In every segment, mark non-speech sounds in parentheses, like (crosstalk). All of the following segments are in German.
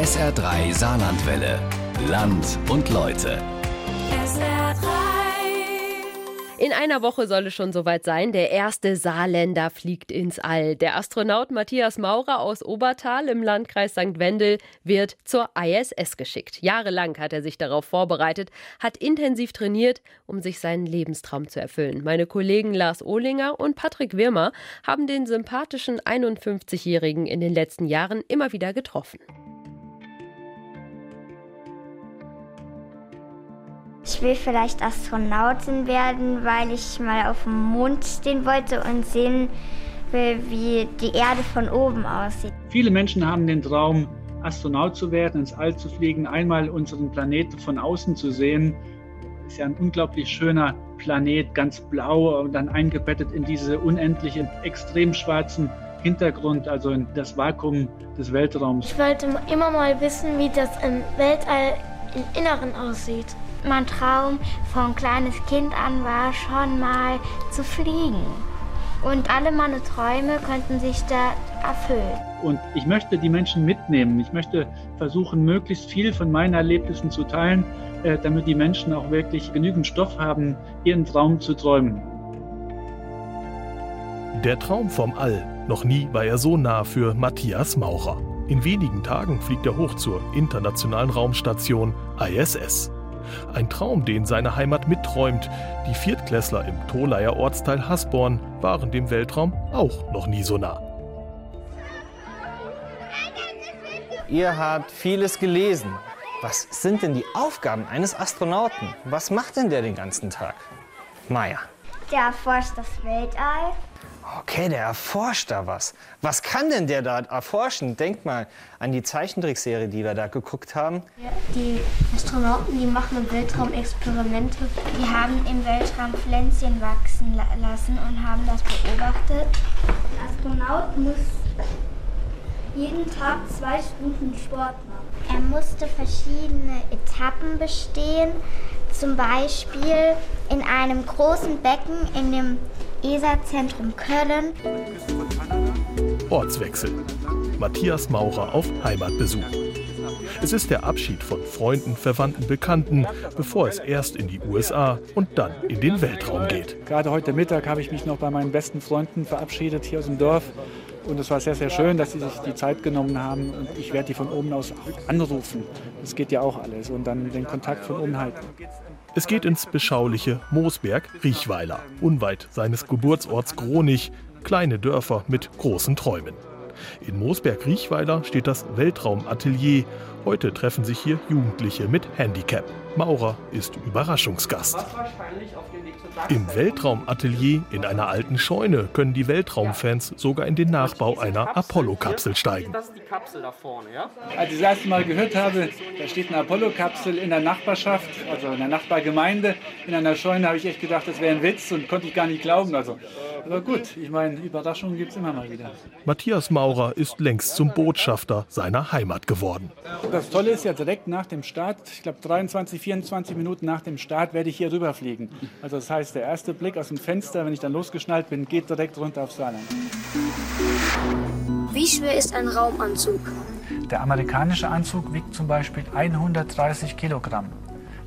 SR3 Saarlandwelle. Land und Leute. In einer Woche soll es schon soweit sein. Der erste Saarländer fliegt ins All. Der Astronaut Matthias Maurer aus Obertal im Landkreis St. Wendel wird zur ISS geschickt. Jahrelang hat er sich darauf vorbereitet, hat intensiv trainiert, um sich seinen Lebenstraum zu erfüllen. Meine Kollegen Lars Ohlinger und Patrick Wirmer haben den sympathischen 51-Jährigen in den letzten Jahren immer wieder getroffen. Ich will vielleicht Astronautin werden, weil ich mal auf dem Mond stehen wollte und sehen will, wie die Erde von oben aussieht. Viele Menschen haben den Traum, Astronaut zu werden, ins All zu fliegen, einmal unseren Planeten von außen zu sehen. Das ist ja ein unglaublich schöner Planet, ganz blau und dann eingebettet in diese unendlichen, extrem schwarzen Hintergrund, also in das Vakuum des Weltraums. Ich wollte immer mal wissen, wie das im Weltall im Inneren aussieht. Mein Traum von kleines Kind an war schon mal zu fliegen. Und alle meine Träume könnten sich da erfüllen. Und ich möchte die Menschen mitnehmen. Ich möchte versuchen, möglichst viel von meinen Erlebnissen zu teilen, äh, damit die Menschen auch wirklich genügend Stoff haben, ihren Traum zu träumen. Der Traum vom All. Noch nie war er so nah für Matthias Maurer. In wenigen Tagen fliegt er hoch zur internationalen Raumstation ISS. Ein Traum, den seine Heimat mitträumt. Die Viertklässler im Tolaier Ortsteil Hasborn waren dem Weltraum auch noch nie so nah. Ihr habt vieles gelesen. Was sind denn die Aufgaben eines Astronauten? Was macht denn der den ganzen Tag? Maja. Der erforscht das Weltall. Okay, der erforscht da was. Was kann denn der da erforschen? Denkt mal an die Zeichentrickserie, die wir da geguckt haben. Die Astronauten, die machen im Weltraum Experimente. Die haben im Weltraum Pflänzchen wachsen la lassen und haben das beobachtet. Ein Astronaut muss jeden Tag zwei Stunden Sport machen. Er musste verschiedene Etappen bestehen. Zum Beispiel in einem großen Becken in dem ESA-Zentrum Köln. Ortswechsel. Matthias Maurer auf Heimatbesuch. Es ist der Abschied von Freunden, Verwandten, Bekannten, bevor es erst in die USA und dann in den Weltraum geht. Gerade heute Mittag habe ich mich noch bei meinen besten Freunden verabschiedet hier aus dem Dorf. Und es war sehr, sehr schön, dass sie sich die Zeit genommen haben. Und ich werde die von oben aus anrufen. Das geht ja auch alles. Und dann den Kontakt von oben halten. Es geht ins beschauliche Moosberg-Riechweiler, unweit seines Geburtsorts Gronich. Kleine Dörfer mit großen Träumen. In Moosberg-Riechweiler steht das Weltraumatelier. Heute treffen sich hier Jugendliche mit Handicap. Maurer ist Überraschungsgast. Im Weltraumatelier in einer alten Scheune können die Weltraumfans sogar in den Nachbau einer Apollo-Kapsel steigen. Als ich das erste Mal gehört habe, da steht eine Apollo-Kapsel in der Nachbarschaft, also in der Nachbargemeinde, in einer Scheune, habe ich echt gedacht, das wäre ein Witz und konnte ich gar nicht glauben. Also, aber gut, ich meine, Überraschungen gibt es immer mal wieder. Matthias Maurer ist längst zum Botschafter seiner Heimat geworden. Das Tolle ist ja direkt nach dem Start, ich glaube 23, 24 Minuten nach dem Start werde ich hier rüberfliegen. Also das heißt, der erste Blick aus dem Fenster, wenn ich dann losgeschnallt bin, geht direkt runter aufs Saarland. Wie schwer ist ein Raumanzug? Der amerikanische Anzug wiegt zum Beispiel 130 Kilogramm.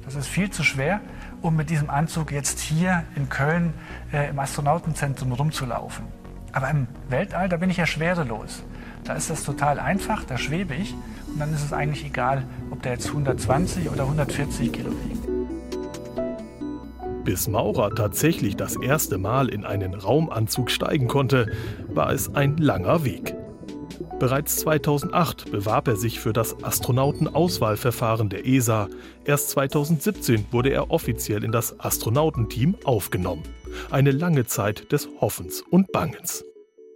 Das ist viel zu schwer, um mit diesem Anzug jetzt hier in Köln äh, im Astronautenzentrum rumzulaufen. Aber im Weltall, da bin ich ja schwerelos. Da ist das total einfach, da schwebe ich und dann ist es eigentlich egal, ob der jetzt 120 oder 140 Kilo wiegt. Bis Maurer tatsächlich das erste Mal in einen Raumanzug steigen konnte, war es ein langer Weg. Bereits 2008 bewarb er sich für das Astronautenauswahlverfahren der ESA. Erst 2017 wurde er offiziell in das Astronautenteam aufgenommen. Eine lange Zeit des Hoffens und Bangens.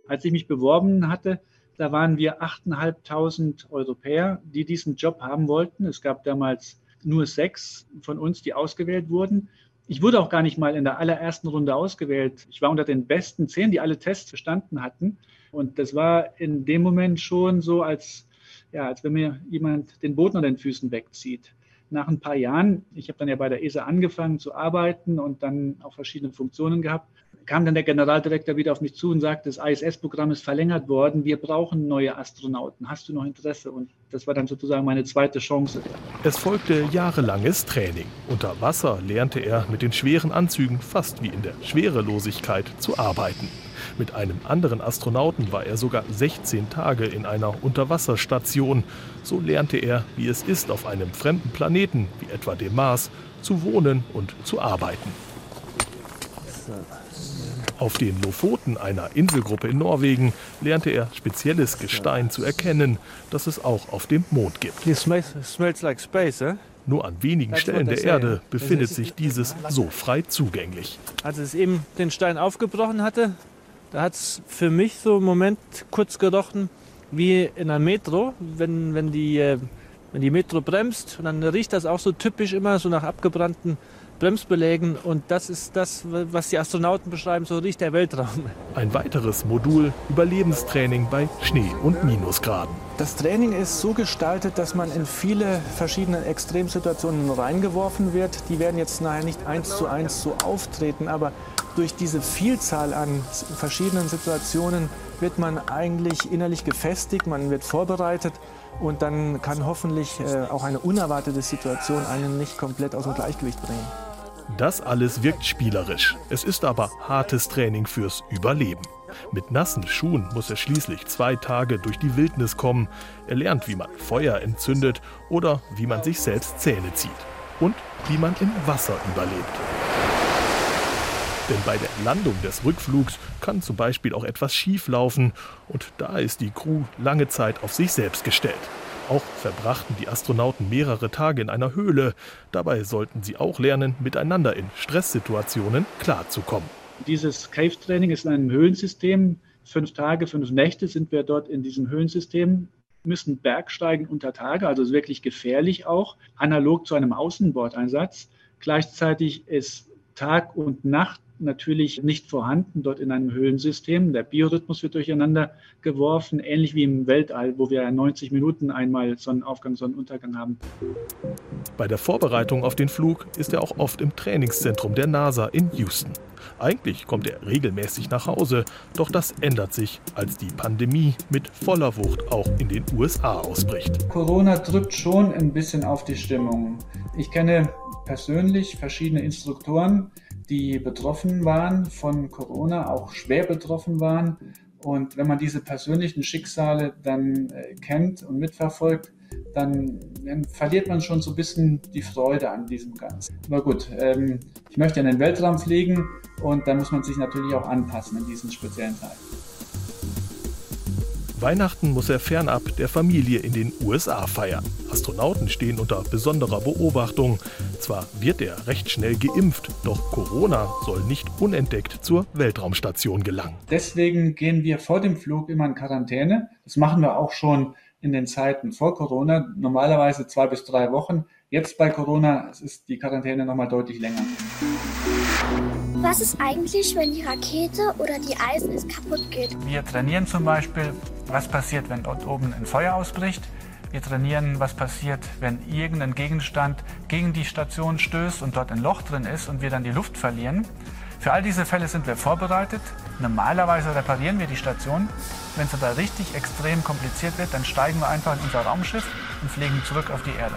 Als ich mich beworben hatte, da waren wir 8.500 Europäer, die diesen Job haben wollten. Es gab damals nur sechs von uns, die ausgewählt wurden. Ich wurde auch gar nicht mal in der allerersten Runde ausgewählt. Ich war unter den besten zehn, die alle Tests bestanden hatten. Und das war in dem Moment schon so, als, ja, als wenn mir jemand den Boden unter den Füßen wegzieht. Nach ein paar Jahren, ich habe dann ja bei der ESA angefangen zu arbeiten und dann auch verschiedene Funktionen gehabt. Kam dann der Generaldirektor wieder auf mich zu und sagte, das ISS-Programm ist verlängert worden, wir brauchen neue Astronauten. Hast du noch Interesse? Und das war dann sozusagen meine zweite Chance. Es folgte jahrelanges Training. Unter Wasser lernte er mit den schweren Anzügen fast wie in der Schwerelosigkeit zu arbeiten. Mit einem anderen Astronauten war er sogar 16 Tage in einer Unterwasserstation. So lernte er, wie es ist, auf einem fremden Planeten, wie etwa dem Mars, zu wohnen und zu arbeiten. Auf den Lofoten, einer Inselgruppe in Norwegen, lernte er spezielles Gestein zu erkennen, das es auch auf dem Mond gibt. Nur an wenigen Stellen der Erde befindet sich dieses so frei zugänglich. Als es eben den Stein aufgebrochen hatte, da hat es für mich so im Moment kurz gerochen wie in einer Metro, wenn, wenn, die, äh, wenn die Metro bremst. Und dann riecht das auch so typisch immer so nach abgebrannten Bremsbelägen und das ist das, was die Astronauten beschreiben, so riecht der Weltraum. Ein weiteres Modul Überlebenstraining bei Schnee und Minusgraden. Das Training ist so gestaltet, dass man in viele verschiedene Extremsituationen reingeworfen wird. Die werden jetzt nachher nicht eins zu eins so auftreten, aber durch diese Vielzahl an verschiedenen Situationen wird man eigentlich innerlich gefestigt, man wird vorbereitet und dann kann hoffentlich äh, auch eine unerwartete Situation einen nicht komplett aus dem Gleichgewicht bringen. Das alles wirkt spielerisch. Es ist aber hartes Training fürs Überleben. Mit nassen Schuhen muss er schließlich zwei Tage durch die Wildnis kommen. Er lernt, wie man Feuer entzündet oder wie man sich selbst Zähne zieht. Und wie man im Wasser überlebt. Denn bei der Landung des Rückflugs kann zum Beispiel auch etwas schief laufen und da ist die Crew lange Zeit auf sich selbst gestellt. Auch verbrachten die Astronauten mehrere Tage in einer Höhle. Dabei sollten sie auch lernen, miteinander in Stresssituationen klarzukommen. Dieses Cave-Training ist in einem Höhlensystem. Fünf Tage, fünf Nächte sind wir dort in diesem Höhlensystem, müssen Bergsteigen unter Tage, also wirklich gefährlich auch, analog zu einem Außenbordeinsatz. Gleichzeitig ist Tag und Nacht natürlich nicht vorhanden dort in einem Höhlensystem. Der Biorhythmus wird durcheinander geworfen, ähnlich wie im Weltall, wo wir 90 Minuten einmal Sonnenaufgang, Sonnenuntergang haben. Bei der Vorbereitung auf den Flug ist er auch oft im Trainingszentrum der NASA in Houston. Eigentlich kommt er regelmäßig nach Hause, doch das ändert sich, als die Pandemie mit voller Wucht auch in den USA ausbricht. Corona drückt schon ein bisschen auf die Stimmung. Ich kenne persönlich verschiedene Instruktoren, die betroffen waren von Corona, auch schwer betroffen waren. Und wenn man diese persönlichen Schicksale dann äh, kennt und mitverfolgt, dann, dann, verliert man schon so ein bisschen die Freude an diesem Ganzen. Aber gut, ähm, ich möchte in den Weltraum fliegen und da muss man sich natürlich auch anpassen in diesen speziellen Zeiten. Weihnachten muss er fernab der Familie in den USA feiern. Astronauten stehen unter besonderer Beobachtung. Zwar wird er recht schnell geimpft, doch Corona soll nicht unentdeckt zur Weltraumstation gelangen. Deswegen gehen wir vor dem Flug immer in Quarantäne. Das machen wir auch schon in den Zeiten vor Corona, normalerweise zwei bis drei Wochen. Jetzt bei Corona ist die Quarantäne nochmal deutlich länger. Was ist eigentlich, wenn die Rakete oder die Eisen kaputt geht? Wir trainieren zum Beispiel was passiert, wenn dort oben ein Feuer ausbricht. Wir trainieren, was passiert, wenn irgendein Gegenstand gegen die Station stößt und dort ein Loch drin ist und wir dann die Luft verlieren. Für all diese Fälle sind wir vorbereitet. Normalerweise reparieren wir die Station. Wenn es aber richtig extrem kompliziert wird, dann steigen wir einfach in unser Raumschiff und fliegen zurück auf die Erde.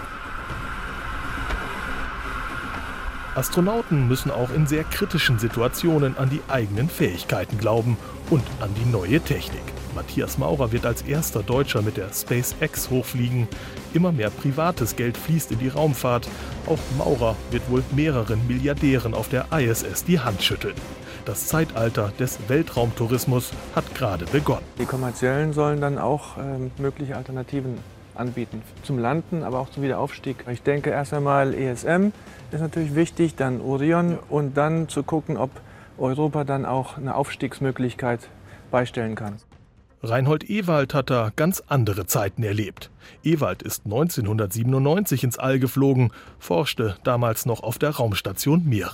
Astronauten müssen auch in sehr kritischen Situationen an die eigenen Fähigkeiten glauben und an die neue Technik. Matthias Maurer wird als erster Deutscher mit der SpaceX hochfliegen. Immer mehr privates Geld fließt in die Raumfahrt. Auch Maurer wird wohl mehreren Milliardären auf der ISS die Hand schütteln. Das Zeitalter des Weltraumtourismus hat gerade begonnen. Die kommerziellen sollen dann auch äh, mögliche Alternativen anbieten zum Landen, aber auch zum Wiederaufstieg. Ich denke erst einmal ESM ist natürlich wichtig, dann Orion und dann zu gucken, ob Europa dann auch eine Aufstiegsmöglichkeit beistellen kann. Reinhold Ewald hat da ganz andere Zeiten erlebt. Ewald ist 1997 ins All geflogen, forschte damals noch auf der Raumstation Mir.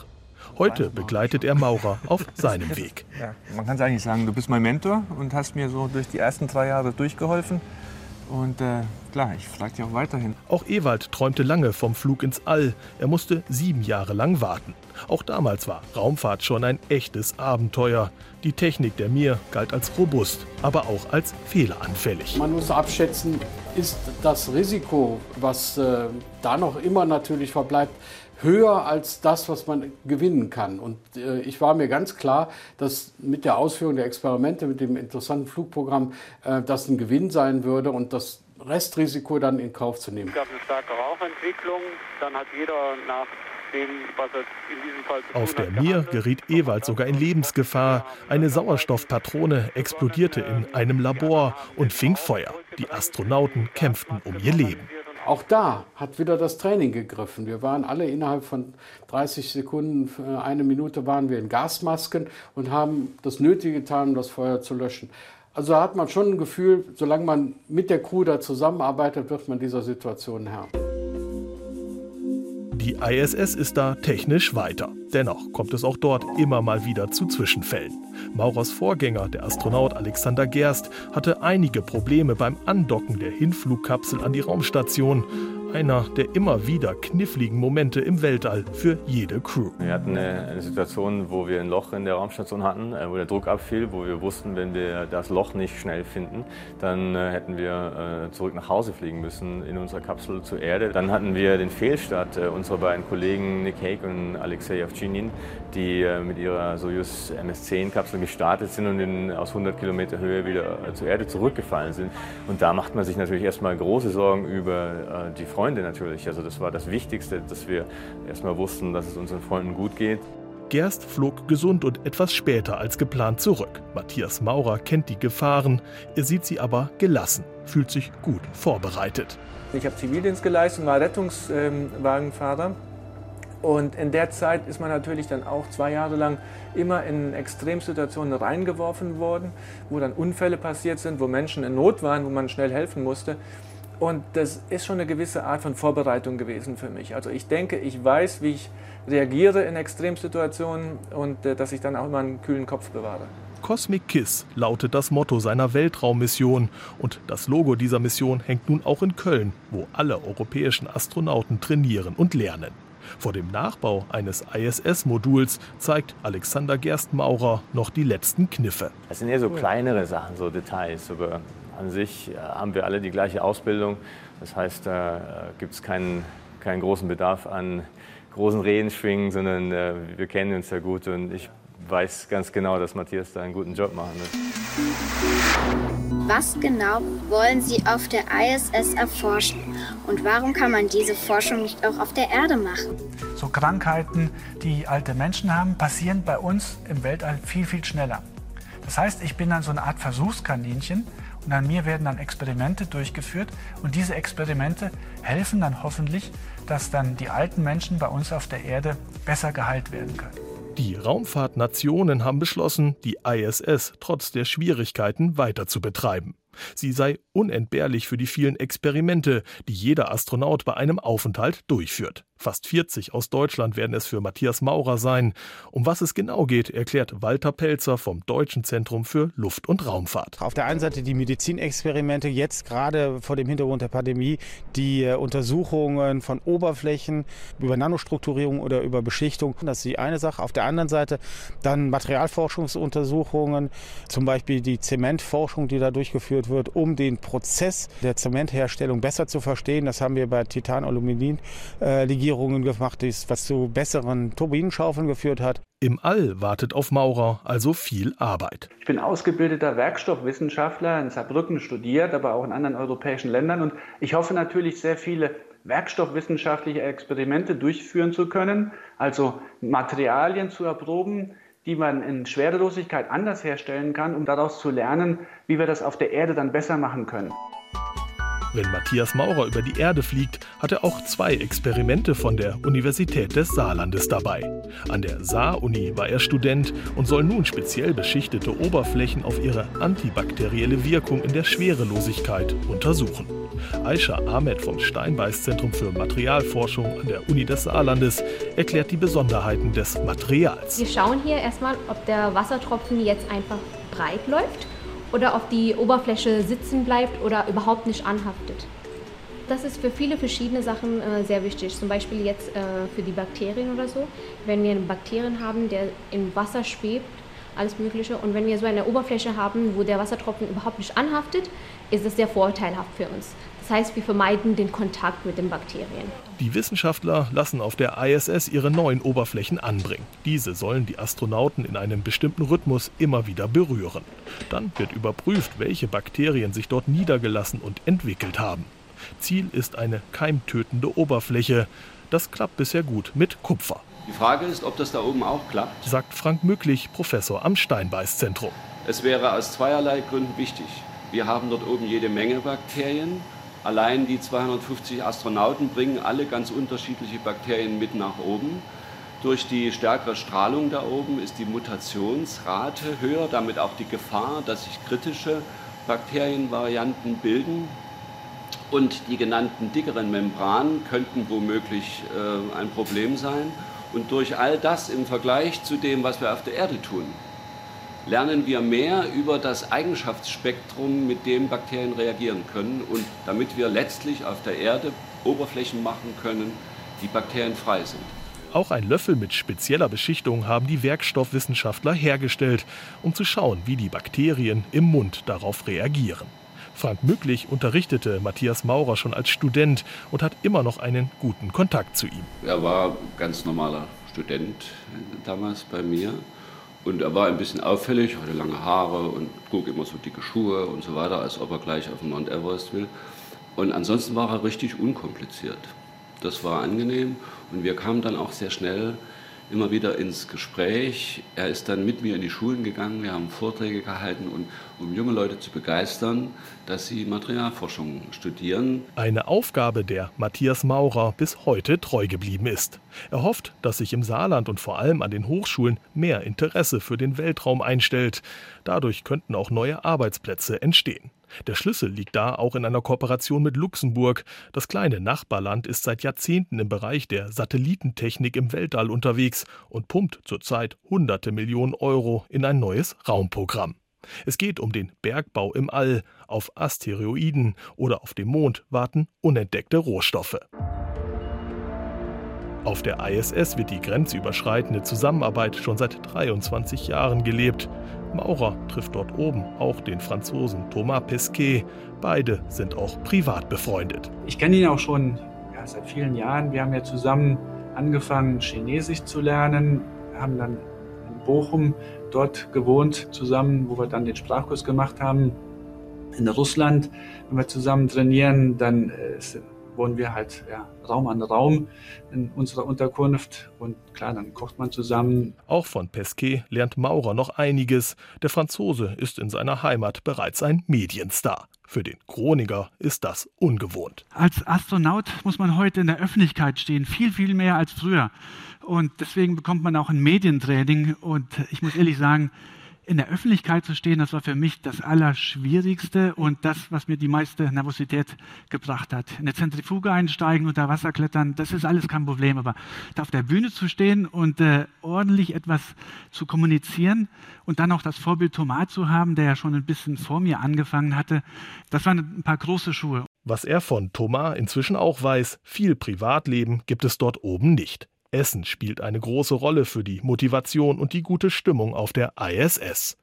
Heute begleitet er Maurer auf (laughs) seinem Weg. Ja, man kann es eigentlich sagen, du bist mein Mentor und hast mir so durch die ersten drei Jahre durchgeholfen. Und äh, klar, ich frage dich auch weiterhin. Auch Ewald träumte lange vom Flug ins All. Er musste sieben Jahre lang warten. Auch damals war Raumfahrt schon ein echtes Abenteuer. Die Technik der Mir galt als robust, aber auch als fehleranfällig. Man muss abschätzen, ist das Risiko, was äh, da noch immer natürlich verbleibt, höher als das, was man gewinnen kann. Und äh, ich war mir ganz klar, dass mit der Ausführung der Experimente, mit dem interessanten Flugprogramm, äh, das ein Gewinn sein würde und das Restrisiko dann in Kauf zu nehmen. Es gab eine starke Rauchentwicklung, dann hat jeder nach dem, was er in diesem Fall zu Auf der Mir geriet Ewald sogar in Lebensgefahr. Eine Sauerstoffpatrone explodierte in einem Labor und fing Feuer. Die Astronauten kämpften um ihr Leben. Auch da hat wieder das Training gegriffen. Wir waren alle innerhalb von 30 Sekunden, äh, eine Minute waren wir in Gasmasken und haben das Nötige getan, um das Feuer zu löschen. Also da hat man schon ein Gefühl, solange man mit der Crew da zusammenarbeitet, wird man dieser Situation Herr. Die ISS ist da technisch weiter. Dennoch kommt es auch dort immer mal wieder zu Zwischenfällen. Maurers Vorgänger, der Astronaut Alexander Gerst, hatte einige Probleme beim Andocken der Hinflugkapsel an die Raumstation. Einer der immer wieder kniffligen Momente im Weltall für jede Crew. Wir hatten eine, eine Situation, wo wir ein Loch in der Raumstation hatten, äh, wo der Druck abfiel, wo wir wussten, wenn wir das Loch nicht schnell finden, dann äh, hätten wir äh, zurück nach Hause fliegen müssen in unserer Kapsel zur Erde. Dann hatten wir den Fehlstart äh, unserer beiden Kollegen Nick Hague und Alexei Ovchinin, die äh, mit ihrer Soyuz MS-10-Kapsel gestartet sind und in, aus 100 Kilometer Höhe wieder äh, zur Erde zurückgefallen sind. Und da macht man sich natürlich erstmal große Sorgen über die Freunde natürlich. Also das war das Wichtigste, dass wir erstmal wussten, dass es unseren Freunden gut geht. Gerst flog gesund und etwas später als geplant zurück. Matthias Maurer kennt die Gefahren, er sieht sie aber gelassen, fühlt sich gut vorbereitet. Ich habe Zivildienst geleistet, war Rettungswagenfahrer. Und in der Zeit ist man natürlich dann auch zwei Jahre lang immer in Extremsituationen reingeworfen worden, wo dann Unfälle passiert sind, wo Menschen in Not waren, wo man schnell helfen musste. Und das ist schon eine gewisse Art von Vorbereitung gewesen für mich. Also ich denke, ich weiß, wie ich reagiere in Extremsituationen und äh, dass ich dann auch immer einen kühlen Kopf bewahre. Cosmic Kiss lautet das Motto seiner Weltraummission und das Logo dieser Mission hängt nun auch in Köln, wo alle europäischen Astronauten trainieren und lernen. Vor dem Nachbau eines ISS-Moduls zeigt Alexander Gerstmaurer noch die letzten Kniffe. Es sind eher so kleinere Sachen, so Details, aber an sich äh, haben wir alle die gleiche Ausbildung. Das heißt, da äh, gibt es keinen, keinen großen Bedarf an großen Redenschwingen, sondern äh, wir kennen uns ja gut und ich weiß ganz genau, dass Matthias da einen guten Job machen wird. Was genau wollen Sie auf der ISS erforschen? Und warum kann man diese Forschung nicht auch auf der Erde machen? So Krankheiten, die alte Menschen haben, passieren bei uns im Weltall viel, viel schneller. Das heißt, ich bin dann so eine Art Versuchskaninchen und an mir werden dann Experimente durchgeführt und diese Experimente helfen dann hoffentlich, dass dann die alten Menschen bei uns auf der Erde besser geheilt werden können. Die Raumfahrtnationen haben beschlossen, die ISS trotz der Schwierigkeiten weiter zu betreiben. Sie sei unentbehrlich für die vielen Experimente, die jeder Astronaut bei einem Aufenthalt durchführt. Fast 40 aus Deutschland werden es für Matthias Maurer sein. Um was es genau geht, erklärt Walter Pelzer vom Deutschen Zentrum für Luft- und Raumfahrt. Auf der einen Seite die Medizinexperimente, jetzt gerade vor dem Hintergrund der Pandemie, die äh, Untersuchungen von Oberflächen über Nanostrukturierung oder über Beschichtung. Das ist die eine Sache. Auf der anderen Seite dann Materialforschungsuntersuchungen, zum Beispiel die Zementforschung, die da durchgeführt wird, um den Prozess der Zementherstellung besser zu verstehen. Das haben wir bei Titan-Aluminin-Legierungen gemacht, was zu besseren Turbinenschaufeln geführt hat. Im All wartet auf Maurer also viel Arbeit. Ich bin ausgebildeter Werkstoffwissenschaftler in Saarbrücken studiert, aber auch in anderen europäischen Ländern. Und ich hoffe natürlich, sehr viele werkstoffwissenschaftliche Experimente durchführen zu können, also Materialien zu erproben, die man in Schwerelosigkeit anders herstellen kann, um daraus zu lernen, wie wir das auf der Erde dann besser machen können. Wenn Matthias Maurer über die Erde fliegt, hat er auch zwei Experimente von der Universität des Saarlandes dabei. An der Saar-Uni war er Student und soll nun speziell beschichtete Oberflächen auf ihre antibakterielle Wirkung in der Schwerelosigkeit untersuchen. Aisha Ahmed vom Steinbeiß-Zentrum für Materialforschung an der Uni des Saarlandes erklärt die Besonderheiten des Materials. Wir schauen hier erstmal, ob der Wassertropfen jetzt einfach breit läuft oder auf die Oberfläche sitzen bleibt oder überhaupt nicht anhaftet. Das ist für viele verschiedene Sachen äh, sehr wichtig. Zum Beispiel jetzt äh, für die Bakterien oder so. Wenn wir einen Bakterien haben, der im Wasser schwebt, alles Mögliche. Und wenn wir so eine Oberfläche haben, wo der Wassertropfen überhaupt nicht anhaftet, ist es sehr vorteilhaft für uns. Das heißt, wir vermeiden den Kontakt mit den Bakterien. Die Wissenschaftler lassen auf der ISS ihre neuen Oberflächen anbringen. Diese sollen die Astronauten in einem bestimmten Rhythmus immer wieder berühren. Dann wird überprüft, welche Bakterien sich dort niedergelassen und entwickelt haben. Ziel ist eine keimtötende Oberfläche. Das klappt bisher gut mit Kupfer. Die Frage ist, ob das da oben auch klappt. Sagt Frank Mücklich, Professor am Steinbeißzentrum. Es wäre aus zweierlei Gründen wichtig. Wir haben dort oben jede Menge Bakterien. Allein die 250 Astronauten bringen alle ganz unterschiedliche Bakterien mit nach oben. Durch die stärkere Strahlung da oben ist die Mutationsrate höher, damit auch die Gefahr, dass sich kritische Bakterienvarianten bilden. Und die genannten dickeren Membranen könnten womöglich äh, ein Problem sein. Und durch all das im Vergleich zu dem, was wir auf der Erde tun, lernen wir mehr über das Eigenschaftsspektrum, mit dem Bakterien reagieren können und damit wir letztlich auf der Erde Oberflächen machen können, die bakterienfrei sind. Auch ein Löffel mit spezieller Beschichtung haben die Werkstoffwissenschaftler hergestellt, um zu schauen, wie die Bakterien im Mund darauf reagieren. Frank Mücklich unterrichtete Matthias Maurer schon als Student und hat immer noch einen guten Kontakt zu ihm. Er war ganz normaler Student damals bei mir und er war ein bisschen auffällig, hatte lange Haare und trug immer so dicke Schuhe und so weiter, als ob er gleich auf den Mount Everest will. Und ansonsten war er richtig unkompliziert. Das war angenehm und wir kamen dann auch sehr schnell immer wieder ins Gespräch. Er ist dann mit mir in die Schulen gegangen, wir haben Vorträge gehalten, und, um junge Leute zu begeistern, dass sie Materialforschung studieren. Eine Aufgabe, der Matthias Maurer bis heute treu geblieben ist. Er hofft, dass sich im Saarland und vor allem an den Hochschulen mehr Interesse für den Weltraum einstellt. Dadurch könnten auch neue Arbeitsplätze entstehen. Der Schlüssel liegt da auch in einer Kooperation mit Luxemburg. Das kleine Nachbarland ist seit Jahrzehnten im Bereich der Satellitentechnik im Weltall unterwegs und pumpt zurzeit hunderte Millionen Euro in ein neues Raumprogramm. Es geht um den Bergbau im All. Auf Asteroiden oder auf dem Mond warten unentdeckte Rohstoffe. Auf der ISS wird die grenzüberschreitende Zusammenarbeit schon seit 23 Jahren gelebt. Maurer trifft dort oben auch den Franzosen Thomas Pesquet. Beide sind auch privat befreundet. Ich kenne ihn auch schon ja, seit vielen Jahren. Wir haben ja zusammen angefangen, Chinesisch zu lernen, haben dann in Bochum dort gewohnt zusammen, wo wir dann den Sprachkurs gemacht haben. In Russland, wenn wir zusammen trainieren, dann äh, wohnen wir halt ja, Raum an Raum in unserer Unterkunft und klar, dann kocht man zusammen. Auch von Pesquet lernt Maurer noch einiges. Der Franzose ist in seiner Heimat bereits ein Medienstar. Für den Chroniker ist das ungewohnt. Als Astronaut muss man heute in der Öffentlichkeit stehen, viel, viel mehr als früher. Und deswegen bekommt man auch ein Medientraining. Und ich muss ehrlich sagen, in der Öffentlichkeit zu stehen, das war für mich das Allerschwierigste und das, was mir die meiste Nervosität gebracht hat. In eine Zentrifuge einsteigen, unter Wasser klettern, das ist alles kein Problem. Aber da auf der Bühne zu stehen und äh, ordentlich etwas zu kommunizieren und dann auch das Vorbild Thomas zu haben, der ja schon ein bisschen vor mir angefangen hatte, das waren ein paar große Schuhe. Was er von Thomas inzwischen auch weiß, viel Privatleben gibt es dort oben nicht. Essen spielt eine große Rolle für die Motivation und die gute Stimmung auf der ISS.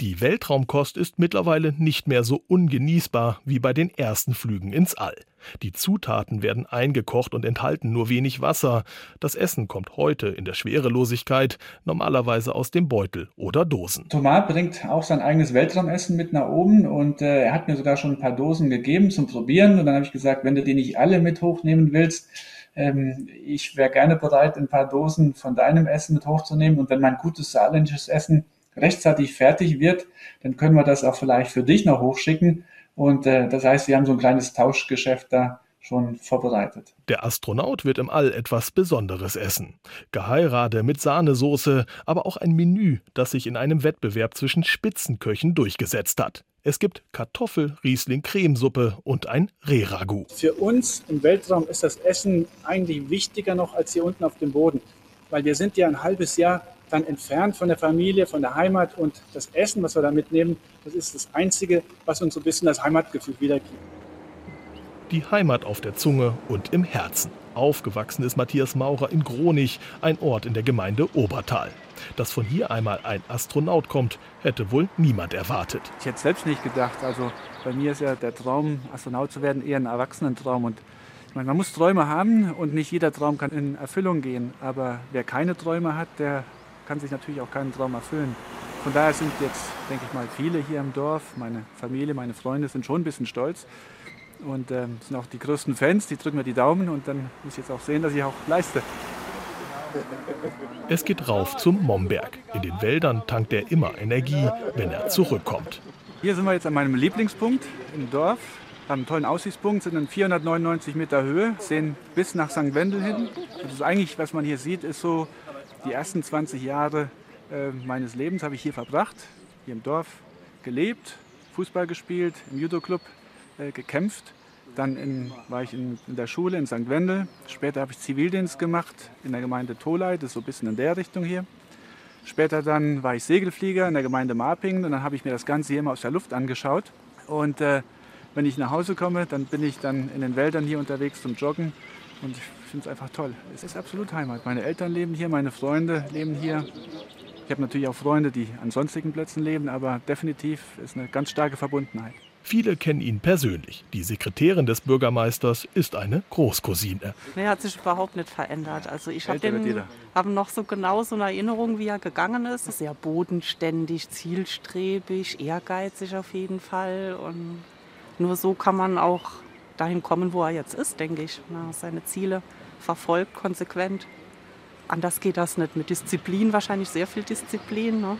Die Weltraumkost ist mittlerweile nicht mehr so ungenießbar wie bei den ersten Flügen ins All. Die Zutaten werden eingekocht und enthalten nur wenig Wasser. Das Essen kommt heute in der Schwerelosigkeit normalerweise aus dem Beutel oder Dosen. Thomas bringt auch sein eigenes Weltraumessen mit nach oben und äh, er hat mir sogar schon ein paar Dosen gegeben zum Probieren. Und dann habe ich gesagt, wenn du die nicht alle mit hochnehmen willst, ähm, ich wäre gerne bereit, ein paar Dosen von deinem Essen mit hochzunehmen. Und wenn mein gutes saarländisches Essen rechtzeitig fertig wird, dann können wir das auch vielleicht für dich noch hochschicken. Und äh, das heißt, wir haben so ein kleines Tauschgeschäft da schon vorbereitet. Der Astronaut wird im All etwas Besonderes essen. Geheirate mit Sahnesoße, aber auch ein Menü, das sich in einem Wettbewerb zwischen Spitzenköchen durchgesetzt hat. Es gibt Kartoffel, Riesling, Cremesuppe und ein Rehragout. Für uns im Weltraum ist das Essen eigentlich wichtiger noch als hier unten auf dem Boden, weil wir sind ja ein halbes Jahr dann entfernt von der Familie, von der Heimat und das Essen, was wir da mitnehmen, das ist das Einzige, was uns so ein bisschen das Heimatgefühl wiedergibt. Die Heimat auf der Zunge und im Herzen. Aufgewachsen ist Matthias Maurer in Gronich, ein Ort in der Gemeinde Obertal. Dass von hier einmal ein Astronaut kommt, hätte wohl niemand erwartet. Ich hätte selbst nicht gedacht. Also bei mir ist ja der Traum, Astronaut zu werden, eher ein Erwachsenentraum. Und ich meine, man muss Träume haben und nicht jeder Traum kann in Erfüllung gehen. Aber wer keine Träume hat, der kann sich natürlich auch keinen Traum erfüllen. Von daher sind jetzt, denke ich mal, viele hier im Dorf, meine Familie, meine Freunde sind schon ein bisschen stolz und äh, sind auch die größten Fans, die drücken mir die Daumen und dann muss ich jetzt auch sehen, dass ich auch leiste. Es geht rauf zum Momberg. In den Wäldern tankt er immer Energie, wenn er zurückkommt. Hier sind wir jetzt an meinem Lieblingspunkt im Dorf. Wir haben einen tollen Aussichtspunkt, sind in 499 Meter Höhe, sehen bis nach St. Wendel hin. Das ist eigentlich, was man hier sieht, ist so die ersten 20 Jahre äh, meines Lebens habe ich hier verbracht, hier im Dorf gelebt, Fußball gespielt, im Judo-Club äh, gekämpft. Dann in, war ich in, in, der Schule in St. Wendel. Später habe ich Zivildienst gemacht in der Gemeinde Tolai, das ist so ein bisschen in der Richtung hier. Später dann war ich Segelflieger in der Gemeinde Marpingen und dann habe ich mir das Ganze hier immer aus der Luft angeschaut. Und äh, wenn ich nach Hause komme, dann bin ich dann in den Wäldern hier unterwegs zum Joggen und ich finde es einfach toll. Es ist absolut Heimat. Meine Eltern leben hier, meine Freunde leben hier. Ich habe natürlich auch Freunde, die an sonstigen Plätzen leben, aber definitiv ist eine ganz starke Verbundenheit. Viele kennen ihn persönlich. Die Sekretärin des Bürgermeisters ist eine Großcousine. Er hat sich überhaupt nicht verändert. Also ich habe den hab noch so genau so eine Erinnerung, wie er gegangen ist. Sehr bodenständig, zielstrebig, ehrgeizig auf jeden Fall. Und nur so kann man auch dahin kommen, wo er jetzt ist, denke ich. Na, seine Ziele verfolgt, konsequent. Anders geht das nicht. Mit Disziplin, wahrscheinlich sehr viel Disziplin. Ne?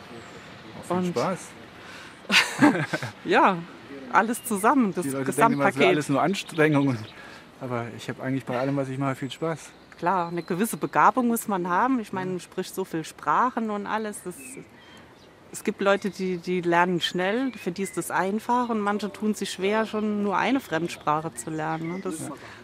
Viel Und Spaß. (laughs) ja, alles zusammen, das Die Leute Gesamtpaket. Denken, alles nur Anstrengungen. Aber ich habe eigentlich bei allem, was ich mache, viel Spaß. Klar, eine gewisse Begabung muss man haben. Ich meine, man spricht so viele Sprachen und alles. Das, es gibt Leute, die, die lernen schnell, für die ist das einfach und manche tun sich schwer, schon nur eine Fremdsprache zu lernen. Ne? Das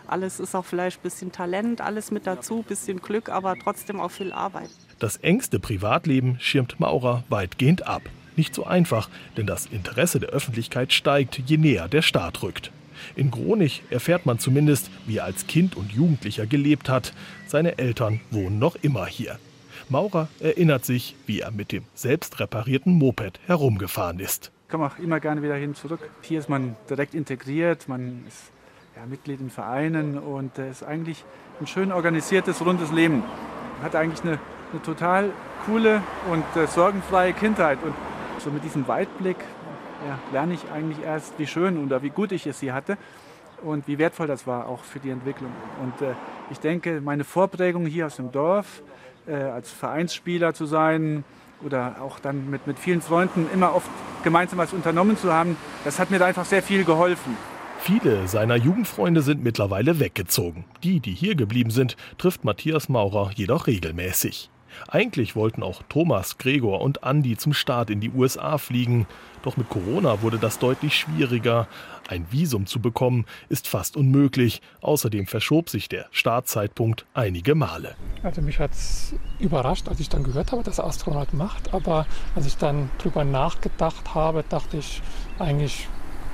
alles ist auch vielleicht ein bisschen Talent, alles mit dazu, ein bisschen Glück, aber trotzdem auch viel Arbeit. Das engste Privatleben schirmt Maurer weitgehend ab. Nicht so einfach, denn das Interesse der Öffentlichkeit steigt, je näher der Start rückt. In Gronich erfährt man zumindest, wie er als Kind und Jugendlicher gelebt hat. Seine Eltern wohnen noch immer hier. Maurer erinnert sich, wie er mit dem selbst reparierten Moped herumgefahren ist. Ich komme auch immer gerne wieder hin zurück. Hier ist man direkt integriert, man ist ja, Mitglied in Vereinen und es ist eigentlich ein schön organisiertes, rundes Leben. Man hat eigentlich eine, eine total coole und äh, sorgenfreie Kindheit. Und so mit diesem Weitblick ja, lerne ich eigentlich erst, wie schön oder wie gut ich es hier hatte und wie wertvoll das war auch für die Entwicklung. Und äh, ich denke, meine Vorprägung hier aus dem Dorf, äh, als Vereinsspieler zu sein oder auch dann mit, mit vielen Freunden immer oft gemeinsam was unternommen zu haben, das hat mir da einfach sehr viel geholfen. Viele seiner Jugendfreunde sind mittlerweile weggezogen. Die, die hier geblieben sind, trifft Matthias Maurer jedoch regelmäßig. Eigentlich wollten auch Thomas, Gregor und Andi zum Start in die USA fliegen. Doch mit Corona wurde das deutlich schwieriger. Ein Visum zu bekommen ist fast unmöglich. Außerdem verschob sich der Startzeitpunkt einige Male. Also mich hat es überrascht, als ich dann gehört habe, dass Astronaut macht. Aber als ich dann drüber nachgedacht habe, dachte ich eigentlich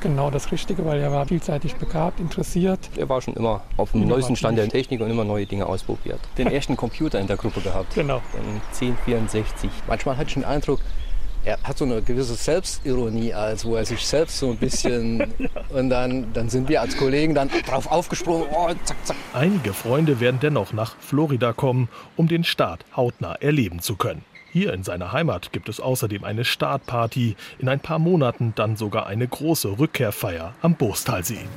genau das Richtige, weil er war vielseitig begabt, interessiert. Er war schon immer auf dem neuesten Stand der Technik und immer neue Dinge ausprobiert. Den ersten Computer in der Gruppe gehabt. Genau. Den 1064. Manchmal hatte ich den Eindruck, er hat so eine gewisse Selbstironie, als wo er sich selbst so ein bisschen (laughs) und dann, dann sind wir als Kollegen dann drauf aufgesprungen. Oh, zack, zack. Einige Freunde werden dennoch nach Florida kommen, um den Start hautnah erleben zu können. Hier in seiner Heimat gibt es außerdem eine Startparty, in ein paar Monaten dann sogar eine große Rückkehrfeier am Boostalsee.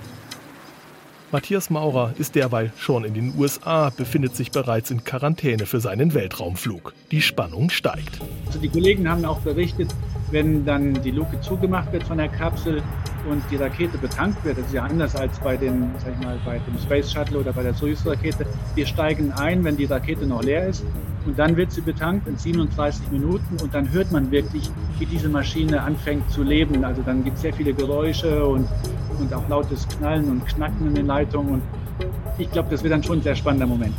Matthias Maurer ist derweil schon in den USA, befindet sich bereits in Quarantäne für seinen Weltraumflug. Die Spannung steigt. Also die Kollegen haben auch berichtet, wenn dann die Luke zugemacht wird von der Kapsel und die Rakete betankt wird, das ist ja anders als bei, den, sag ich mal, bei dem Space Shuttle oder bei der Soyuz-Rakete. Wir steigen ein, wenn die Rakete noch leer ist und dann wird sie betankt in 37 Minuten und dann hört man wirklich, wie diese Maschine anfängt zu leben. Also dann gibt es sehr viele Geräusche und, und auch lautes Knallen und Knacken in den Leitungen und ich glaube, das wird dann schon ein sehr spannender Moment.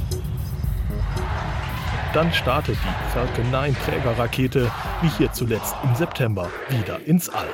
Dann startet die Falcon 9 Trägerrakete, wie hier zuletzt im September, wieder ins All.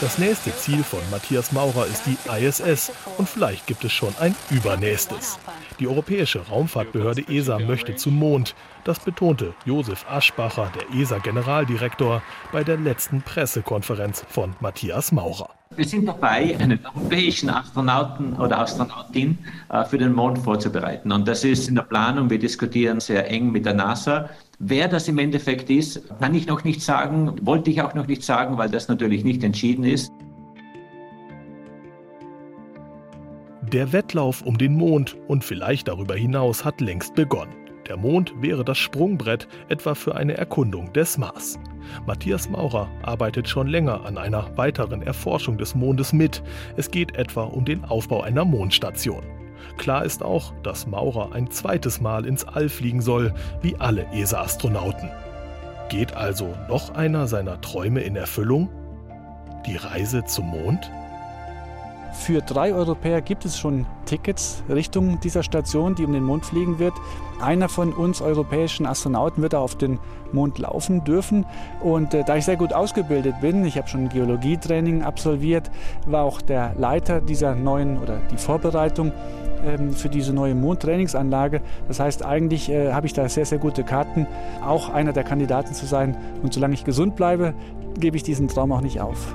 Das nächste Ziel von Matthias Maurer ist die ISS und vielleicht gibt es schon ein übernächstes. Die Europäische Raumfahrtbehörde ESA möchte zum Mond. Das betonte Josef Aschbacher, der ESA-Generaldirektor, bei der letzten Pressekonferenz von Matthias Maurer. Wir sind dabei, einen europäischen Astronauten oder Astronautin äh, für den Mond vorzubereiten. Und das ist in der Planung. Wir diskutieren sehr eng mit der NASA. Wer das im Endeffekt ist, kann ich noch nicht sagen, wollte ich auch noch nicht sagen, weil das natürlich nicht entschieden ist. Der Wettlauf um den Mond und vielleicht darüber hinaus hat längst begonnen. Der Mond wäre das Sprungbrett etwa für eine Erkundung des Mars. Matthias Maurer arbeitet schon länger an einer weiteren Erforschung des Mondes mit. Es geht etwa um den Aufbau einer Mondstation. Klar ist auch, dass Maurer ein zweites Mal ins All fliegen soll, wie alle ESA-Astronauten. Geht also noch einer seiner Träume in Erfüllung? Die Reise zum Mond? Für drei Europäer gibt es schon Tickets Richtung dieser Station, die um den Mond fliegen wird. Einer von uns europäischen Astronauten wird auf den Mond laufen dürfen. Und äh, da ich sehr gut ausgebildet bin, ich habe schon Geologietraining absolviert, war auch der Leiter dieser neuen oder die Vorbereitung ähm, für diese neue Mondtrainingsanlage. Das heißt, eigentlich äh, habe ich da sehr, sehr gute Karten, auch einer der Kandidaten zu sein. Und solange ich gesund bleibe, gebe ich diesen Traum auch nicht auf.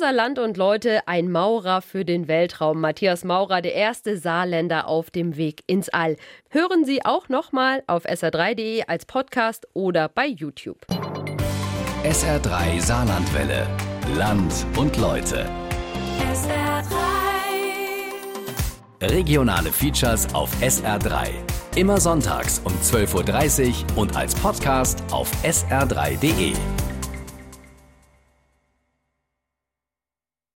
Unser Land und Leute, ein Maurer für den Weltraum. Matthias Maurer, der erste Saarländer auf dem Weg ins All. Hören Sie auch nochmal auf sr3.de als Podcast oder bei YouTube. SR3 Saarlandwelle. Land und Leute. SR3. Regionale Features auf SR3. Immer sonntags um 12.30 Uhr und als Podcast auf sr3.de.